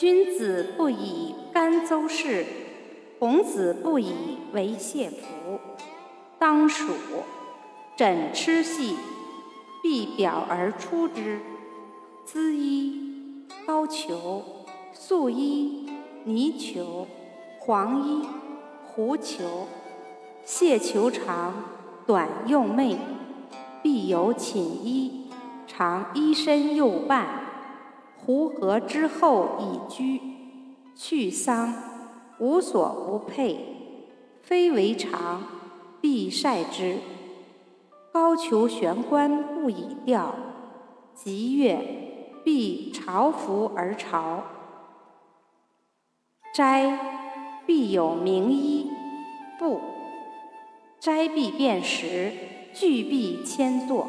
君子不以甘邹事，孔子不以为谢服。当属枕螭系，必表而出之。缁衣、高裘、素衣、泥裘、黄衣、狐裘，谢裘长，短用媚，必有寝衣，长衣深右半。胡合之后以居，去丧无所不佩，非为常，必晒之。高俅悬冠不以吊，吉月必朝服而朝。斋必有名衣，不。斋必便时，具必迁坐。